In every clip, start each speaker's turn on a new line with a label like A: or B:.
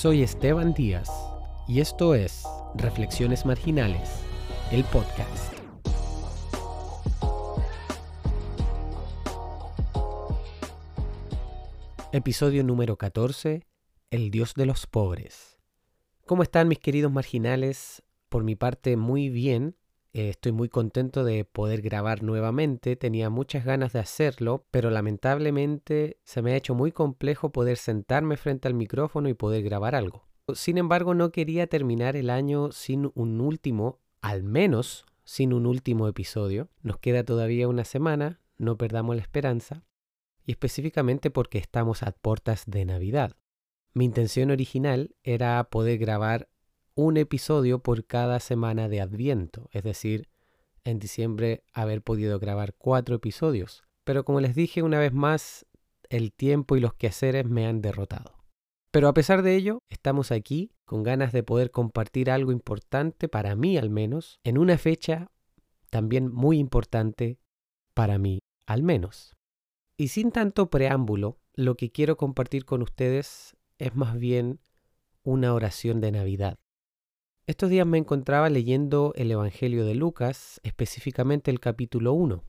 A: Soy Esteban Díaz y esto es Reflexiones Marginales, el podcast. Episodio número 14, El Dios de los Pobres. ¿Cómo están mis queridos marginales? Por mi parte, muy bien. Eh, estoy muy contento de poder grabar nuevamente. Tenía muchas ganas de hacerlo, pero lamentablemente se me ha hecho muy complejo poder sentarme frente al micrófono y poder grabar algo. Sin embargo, no quería terminar el año sin un último, al menos sin un último episodio. Nos queda todavía una semana, no perdamos la esperanza, y específicamente porque estamos a puertas de Navidad. Mi intención original era poder grabar un episodio por cada semana de Adviento, es decir, en diciembre haber podido grabar cuatro episodios. Pero como les dije una vez más, el tiempo y los quehaceres me han derrotado. Pero a pesar de ello, estamos aquí con ganas de poder compartir algo importante, para mí al menos, en una fecha también muy importante para mí al menos. Y sin tanto preámbulo, lo que quiero compartir con ustedes es más bien una oración de Navidad. Estos días me encontraba leyendo el Evangelio de Lucas, específicamente el capítulo 1,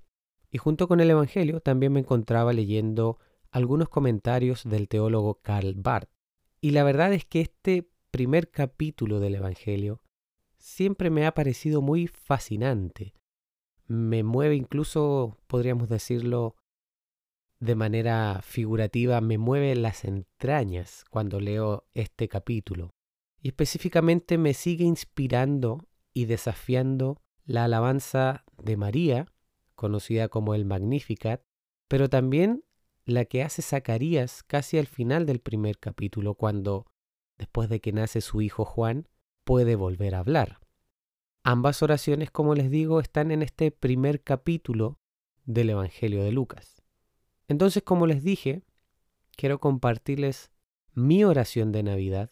A: y junto con el Evangelio también me encontraba leyendo algunos comentarios del teólogo Karl Barth. Y la verdad es que este primer capítulo del Evangelio siempre me ha parecido muy fascinante. Me mueve incluso, podríamos decirlo de manera figurativa, me mueve las entrañas cuando leo este capítulo. Y específicamente me sigue inspirando y desafiando la alabanza de María, conocida como el Magnificat, pero también la que hace Zacarías casi al final del primer capítulo, cuando, después de que nace su hijo Juan, puede volver a hablar. Ambas oraciones, como les digo, están en este primer capítulo del Evangelio de Lucas. Entonces, como les dije, quiero compartirles mi oración de Navidad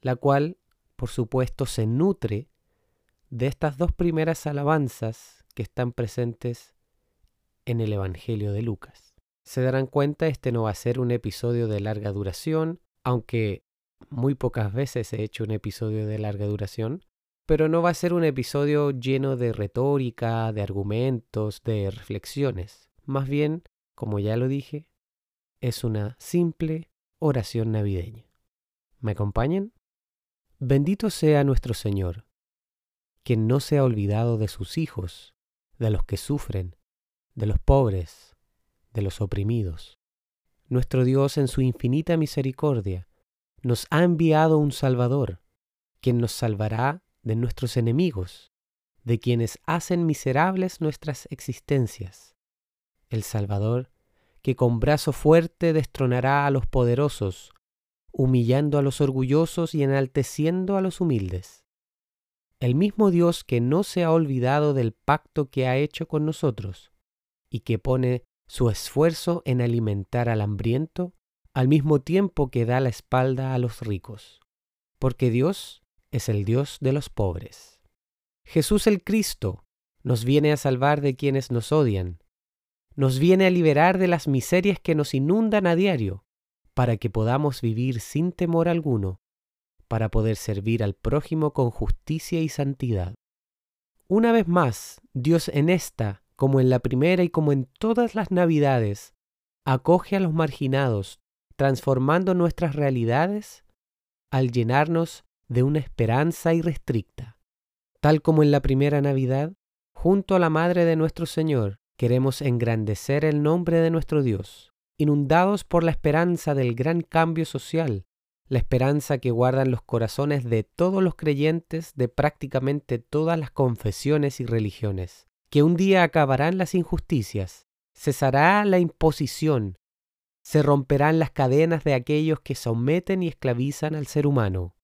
A: la cual, por supuesto, se nutre de estas dos primeras alabanzas que están presentes en el Evangelio de Lucas. Se darán cuenta, este no va a ser un episodio de larga duración, aunque muy pocas veces he hecho un episodio de larga duración, pero no va a ser un episodio lleno de retórica, de argumentos, de reflexiones. Más bien, como ya lo dije, es una simple oración navideña. ¿Me acompañan? Bendito sea nuestro Señor, quien no se ha olvidado de sus hijos, de los que sufren, de los pobres, de los oprimidos. Nuestro Dios en su infinita misericordia nos ha enviado un Salvador, quien nos salvará de nuestros enemigos, de quienes hacen miserables nuestras existencias. El Salvador, que con brazo fuerte destronará a los poderosos, humillando a los orgullosos y enalteciendo a los humildes. El mismo Dios que no se ha olvidado del pacto que ha hecho con nosotros y que pone su esfuerzo en alimentar al hambriento al mismo tiempo que da la espalda a los ricos, porque Dios es el Dios de los pobres. Jesús el Cristo nos viene a salvar de quienes nos odian, nos viene a liberar de las miserias que nos inundan a diario, para que podamos vivir sin temor alguno, para poder servir al prójimo con justicia y santidad. Una vez más, Dios en esta, como en la primera y como en todas las Navidades, acoge a los marginados, transformando nuestras realidades al llenarnos de una esperanza irrestricta. Tal como en la primera Navidad, junto a la Madre de nuestro Señor, queremos engrandecer el nombre de nuestro Dios, inundados por la esperanza del gran cambio social, la esperanza que guardan los corazones de todos los creyentes de prácticamente todas las confesiones y religiones, que un día acabarán las injusticias, cesará la imposición, se romperán las cadenas de aquellos que someten y esclavizan al ser humano,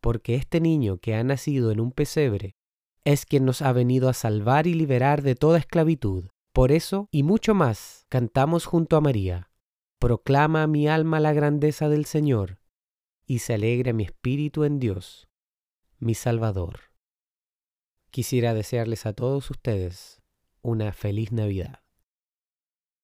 A: porque este niño que ha nacido en un pesebre es quien nos ha venido a salvar y liberar de toda esclavitud, por eso y mucho más cantamos junto a María. Proclama mi alma la grandeza del Señor, y se alegra mi espíritu en Dios, mi Salvador. Quisiera desearles a todos ustedes una feliz Navidad.